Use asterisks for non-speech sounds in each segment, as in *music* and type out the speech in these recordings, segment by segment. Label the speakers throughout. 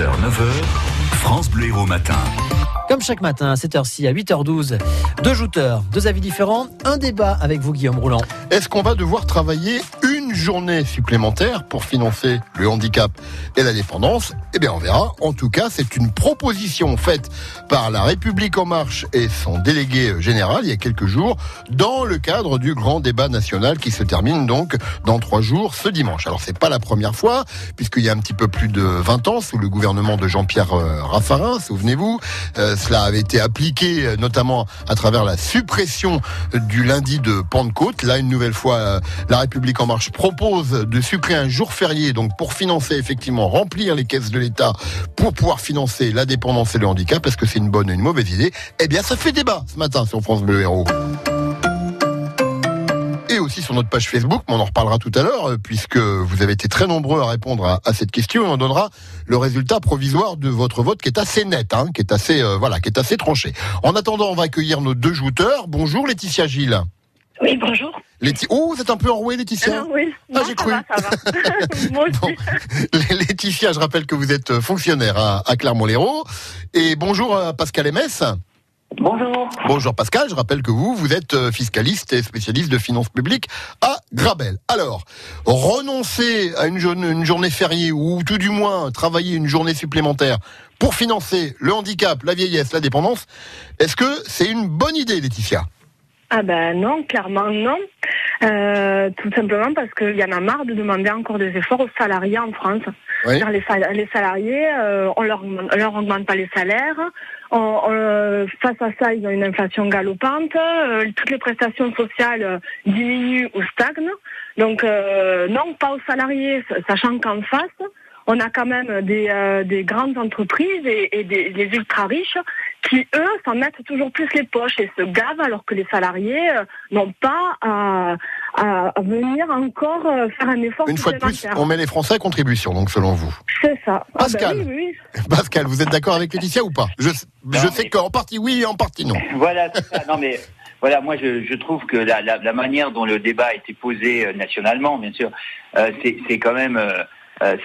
Speaker 1: 6h, 9h, France Bleu Héros Matin.
Speaker 2: Comme chaque matin à cette heure-ci, à 8h12, deux jouteurs, deux avis différents, un débat avec vous, Guillaume Roulant.
Speaker 3: Est-ce qu'on va devoir travailler une journée supplémentaire pour financer le handicap et la dépendance Eh bien, on verra. En tout cas, c'est une proposition faite par La République En Marche et son délégué général il y a quelques jours dans le cadre du grand débat national qui se termine donc dans trois jours ce dimanche. Alors, c'est pas la première fois, puisqu'il y a un petit peu plus de 20 ans, sous le gouvernement de Jean-Pierre euh, Raffarin, souvenez-vous, euh, cela avait été appliqué euh, notamment à travers la suppression du lundi de Pentecôte. Là, une nouvelle fois, La République En Marche propose de sucrer un jour férié, donc pour financer effectivement, remplir les caisses de l'État, pour pouvoir financer la dépendance et le handicap. Est-ce que c'est une bonne ou une mauvaise idée Eh bien, ça fait débat ce matin sur France Bleu Héros et aussi sur notre page Facebook, mais on en reparlera tout à l'heure, euh, puisque vous avez été très nombreux à répondre à, cette question, et on donnera le résultat provisoire de votre vote, qui est assez net, hein, qui est assez, euh, voilà, qui est assez tranché. En attendant, on va accueillir nos deux jouteurs. Bonjour Laetitia Gilles.
Speaker 4: Oui, bonjour.
Speaker 3: Laeti- Oh, vous êtes un peu enrouée, Laetitia
Speaker 4: Ah, oui,
Speaker 3: Ah,
Speaker 4: non,
Speaker 3: j'ai
Speaker 4: ça
Speaker 3: cru.
Speaker 4: va, ça va. *laughs* Moi aussi.
Speaker 3: Bon. Laetitia, je rappelle que vous êtes fonctionnaire à, à Clermont-Lérault. Et bonjour à Pascal Ms.
Speaker 4: Bonjour.
Speaker 3: Bonjour Pascal, je rappelle que vous, vous êtes euh, fiscaliste et spécialiste de finances publiques à Grabel. Alors, renoncer à une, journée- une journée fériée ou tout du moins travailler une journée supplémentaire pour financer le handicap, la vieillesse, la dépendance, est-ce que c'est une bonne idée, Laetitia?
Speaker 4: Ah ben non, clairement non. Euh, tout simplement parce qu'il y en a marre de demander encore des efforts aux salariés en France.
Speaker 3: Oui.
Speaker 4: Les, sal- les salariés, euh, on leur, on leur augmente pas les salaires. On- on, euh, face à ça, ils ont une inflation galopante. euh, toutes les prestations sociales diminuent ou stagnent. Donc euh, non, pas aux salariés, sachant qu'en face, on a quand même des, euh, des grandes entreprises et, et des, des ultra riches qui, eux, s'en mettent toujours plus les poches et se gavent alors que les salariés euh, n'ont pas à, venir encore euh, faire un effort
Speaker 3: Une fois de plus, on met les Français à contribution, donc selon vous.
Speaker 4: C'est ça. Ah
Speaker 3: Pascal.
Speaker 4: ben oui, oui. *laughs*
Speaker 3: Pascal, vous êtes d'accord avec Laetitia ou pas? Je, je sais
Speaker 5: mais-
Speaker 3: qu'en partie oui et en partie non. *laughs*
Speaker 5: Voilà, c'est ça. Non, mais voilà, moi, je, je trouve que la, la, la manière dont le débat a été posé euh, nationalement, bien sûr, euh, c'est quand même. euh,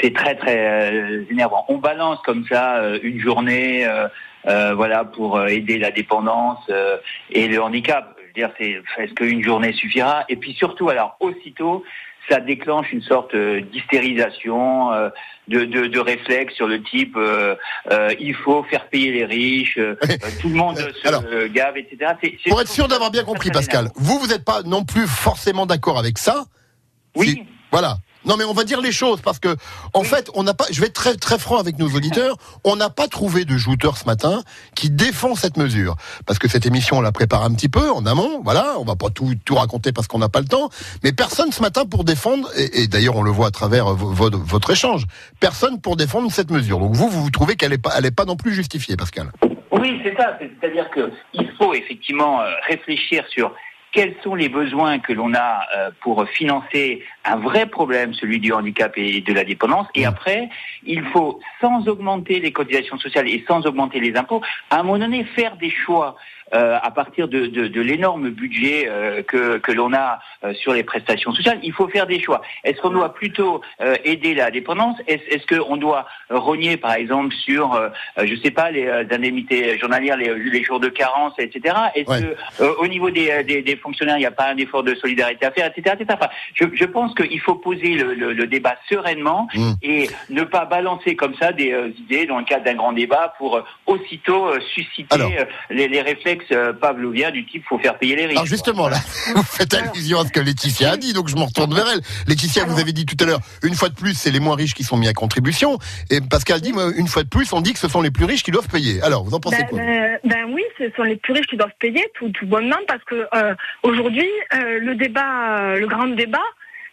Speaker 5: c'est très très euh, énervant. On balance comme ça euh, une journée, euh, euh, voilà, pour euh, aider la dépendance euh, et le handicap. Je veux dire, c'est est-ce qu'une journée suffira? Et puis surtout, alors aussitôt, ça déclenche une sorte euh, d'hystérisation, euh, de, de, de réflexe sur le type euh, euh, il faut faire payer les riches, euh, euh, tout le monde se
Speaker 3: Alors,
Speaker 5: euh, gave, etc.
Speaker 3: Pour être sûr d'avoir bien compris, Pascal, vous, vous n'êtes pas non plus forcément d'accord avec ça?
Speaker 5: Oui.
Speaker 3: Si- Voilà. Non, mais on va dire les choses parce que, en fait, on n'a pas. Je vais être très très franc avec nos auditeurs. On n'a pas trouvé de jouteur ce matin qui défend cette mesure parce que cette émission on la prépare un petit peu en amont. Voilà, on va pas tout tout raconter parce qu'on n'a pas le temps. Mais personne ce matin pour défendre. Et, et d'ailleurs, on le voit à travers vo- votre échange. Personne pour défendre cette mesure. Donc vous, vous, vous trouvez qu'elle est pas, elle est pas non plus justifiée, Pascal.
Speaker 5: Oui, c'est ça. C'est- C'est-à-dire que il faut effectivement euh, réfléchir sur quels sont les besoins que l'on a euh, pour financer un vrai problème, celui du handicap et de la dépendance. Et après, il faut, sans augmenter les cotisations sociales et sans augmenter les impôts, à un moment donné, faire des choix euh, à partir de, de, de l'énorme budget euh, que, que l'on a euh, sur les prestations sociales. Il faut faire des choix. Est-ce qu'on doit plutôt aider la dépendance? Est-ce qu'on doit rogner, par exemple, sur, je sais pas, les indemnités journalières, les, les jours de carence, etc. Est-ce
Speaker 3: Ouais.
Speaker 5: au niveau des, des, des fonctionnaires, il n'y a pas un effort de solidarité à faire, etc. etc. Enfin, je, je pense qu'il faut poser le, le, le débat sereinement
Speaker 3: Mm.
Speaker 5: et ne pas balancer comme ça des euh, idées dans le cadre d'un grand débat pour euh, aussitôt euh, susciter
Speaker 3: Alors.
Speaker 5: euh, les, les réflexes euh, pavloviens du type faut faire payer les riches.
Speaker 3: Alors justement, là, vous faites allusion à ce que Laetitia a dit, donc je me retourne vers elle. Laetitia, vous avez dit tout à l'heure, une fois de plus, c'est les moins riches qui sont mis à contribution. Et Pascal dit, moi, une fois de plus, on dit que ce sont les plus riches qui doivent payer. Alors, vous en pensez
Speaker 4: Ben,
Speaker 3: quoi?
Speaker 4: ben, ben oui, ce sont les plus riches qui doivent payer tout, tout bonnement parce que euh, aujourd'hui, euh, le débat, euh, le grand débat,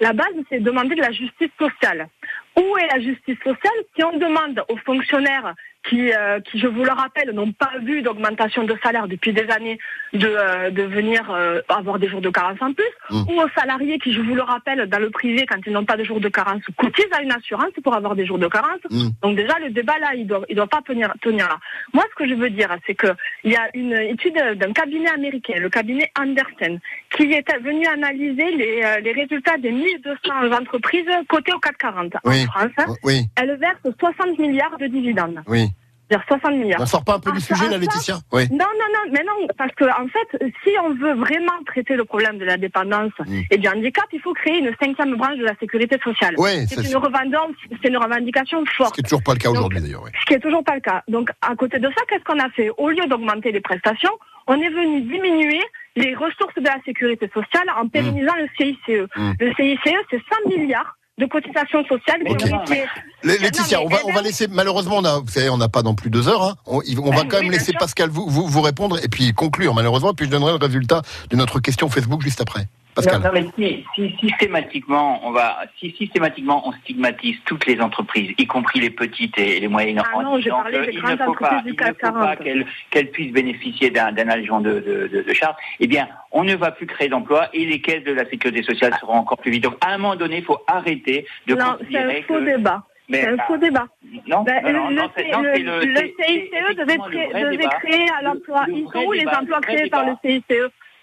Speaker 4: la base, c'est de demander de la justice sociale. Où est la justice sociale si on demande aux fonctionnaires qui, euh, qui, je vous le rappelle, n'ont pas vu d'augmentation de salaire depuis des années, de, euh, de venir euh, avoir des jours de carence en plus,
Speaker 3: Mm.
Speaker 4: ou aux salariés qui, je vous le rappelle, dans le privé, quand ils n'ont pas de jours de carence, cotisent à une assurance pour avoir des jours de carence.
Speaker 3: Mm.
Speaker 4: Donc déjà, le débat là, il doit, il doit pas tenir, tenir là. Moi, ce que je veux dire, c'est que il y a une étude d'un cabinet américain, le cabinet Andersen, qui est venu analyser les, euh, les résultats des 1200 entreprises cotées au CAC 40
Speaker 3: Oui.
Speaker 4: en France.
Speaker 3: Oui,
Speaker 4: Elles versent 60 milliards de dividendes.
Speaker 3: oui.
Speaker 4: C'est-à-dire 60 milliards.
Speaker 3: On sort pas un peu du sujet, là, Laetitia Oui.
Speaker 4: Non, non, non, mais non, parce que en fait, si on veut vraiment traiter le problème de la dépendance et du handicap, il faut créer une cinquième branche de la sécurité sociale.
Speaker 3: Ouais,
Speaker 4: c'est une revendication, une revendication
Speaker 3: ce
Speaker 4: forte.
Speaker 3: qui est toujours pas le cas aujourd'hui, d'ailleurs.
Speaker 4: Ce qui est toujours pas le cas. Donc, à côté de ça, qu'est-ce qu'on a fait? Au lieu d'augmenter les prestations, on est venu diminuer les ressources de la sécurité sociale en pérennisant le CICE.
Speaker 3: Mm.
Speaker 4: Le CICE, c'est 100 milliards de cotisations sociales qui
Speaker 3: Ok.
Speaker 4: ont été
Speaker 3: Lé- Laetitia,
Speaker 4: Non,
Speaker 3: on va, on va laisser, malheureusement, on a, vous savez, on n'a pas non plus deux heures, hein. on, on va
Speaker 4: Oui,
Speaker 3: quand même laisser. Pascal vous, vous, vous répondre et puis conclure, malheureusement, puis je donnerai le résultat de notre question Facebook juste après. Pascal.
Speaker 5: Non, non, mais si, si systématiquement, on va, si systématiquement on stigmatise toutes les entreprises, y compris les petites et les moyennes,
Speaker 4: Ah
Speaker 5: en
Speaker 4: non, j'ai parlé
Speaker 5: il ne faut pas, il ne faut pas
Speaker 4: 40.
Speaker 5: qu'elles qu'elles puissent bénéficier d'un d'un allègement de, de, de, de charges, eh bien, on ne va plus créer d'emplois et les caisses de la sécurité sociale seront encore plus vides. Donc, à un moment donné, il faut arrêter de
Speaker 4: Non, c'est
Speaker 5: considérer
Speaker 4: un faux
Speaker 5: que...
Speaker 4: débat. C'est un
Speaker 5: bah,
Speaker 4: faux débat.
Speaker 5: non, non, non,
Speaker 4: le,
Speaker 5: non, c'est- non,
Speaker 4: le-
Speaker 5: c'est c'est- c'est
Speaker 4: CICE devait,
Speaker 5: vrai
Speaker 4: devait
Speaker 5: débat.
Speaker 4: créer à l'emploi.
Speaker 5: Le
Speaker 4: Ils sont où les emplois créés par le. CICE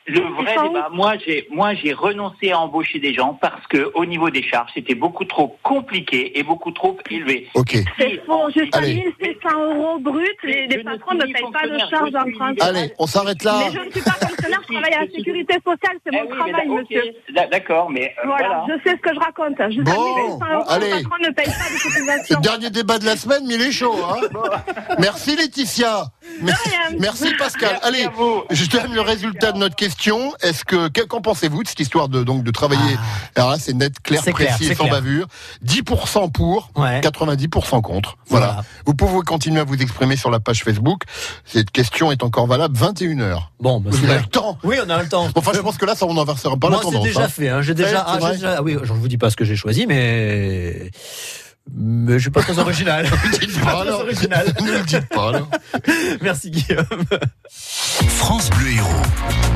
Speaker 5: Le vrai débat, moi j'ai moi j'ai renoncé à embaucher des gens parce que au niveau des charges, c'était beaucoup trop compliqué et beaucoup trop élevé.
Speaker 3: Ok.
Speaker 4: C'est faux. Jusqu'à
Speaker 3: Allez.
Speaker 4: 1600 euros brut, les, patrons ne payent pas de charges en France.
Speaker 3: Allez, on s'arrête là.
Speaker 4: Mais je ne suis pas fonctionnaire, je *laughs* travaille à la sécurité sociale, c'est
Speaker 5: Eh
Speaker 4: mon
Speaker 5: oui,
Speaker 4: travail, monsieur.
Speaker 5: d'a- D'accord, mais euh,
Speaker 4: Voilà,
Speaker 5: voilà.
Speaker 4: je sais ce que je raconte. Jusqu'à
Speaker 3: Bon,
Speaker 4: 1600 euros,
Speaker 3: allez.
Speaker 4: les patrons ne payent pas de *laughs*
Speaker 3: C'est le dernier débat de la semaine, mais il est chaud. Hein *laughs* Merci Laetitia. Merci, Pascal.
Speaker 5: Merci
Speaker 3: Allez, je donne le résultat de notre question. Est-ce que que- qu'en pensez-vous de cette histoire de donc de travailler Alors là, c'est net, clair, précis sans
Speaker 2: clair.
Speaker 3: bavure. 10% pour,
Speaker 2: Ouais.
Speaker 3: 90% contre. Voilà.
Speaker 2: Voilà.
Speaker 3: Vous pouvez continuer à vous exprimer sur la page Facebook. Cette question est encore valable 21 heures.
Speaker 2: Bon, bah,
Speaker 3: Vous avez le temps.
Speaker 2: Oui, on a le temps.
Speaker 3: Enfin, je pense que là, ça on inversera pas
Speaker 2: Moi,
Speaker 3: la
Speaker 2: c'est
Speaker 3: tendance.
Speaker 2: déjà
Speaker 3: hein.
Speaker 2: fait. Hein. J'ai déjà,
Speaker 3: Ouais, c'est
Speaker 2: ah, j'ai déjà- ah oui, je vous dis pas ce que j'ai choisi, mais mais je suis pas très original. *laughs*
Speaker 3: Pas,
Speaker 2: original.
Speaker 3: Ne le dites pas alors. *laughs*
Speaker 2: Merci Guillaume.
Speaker 1: France Bleu Héros.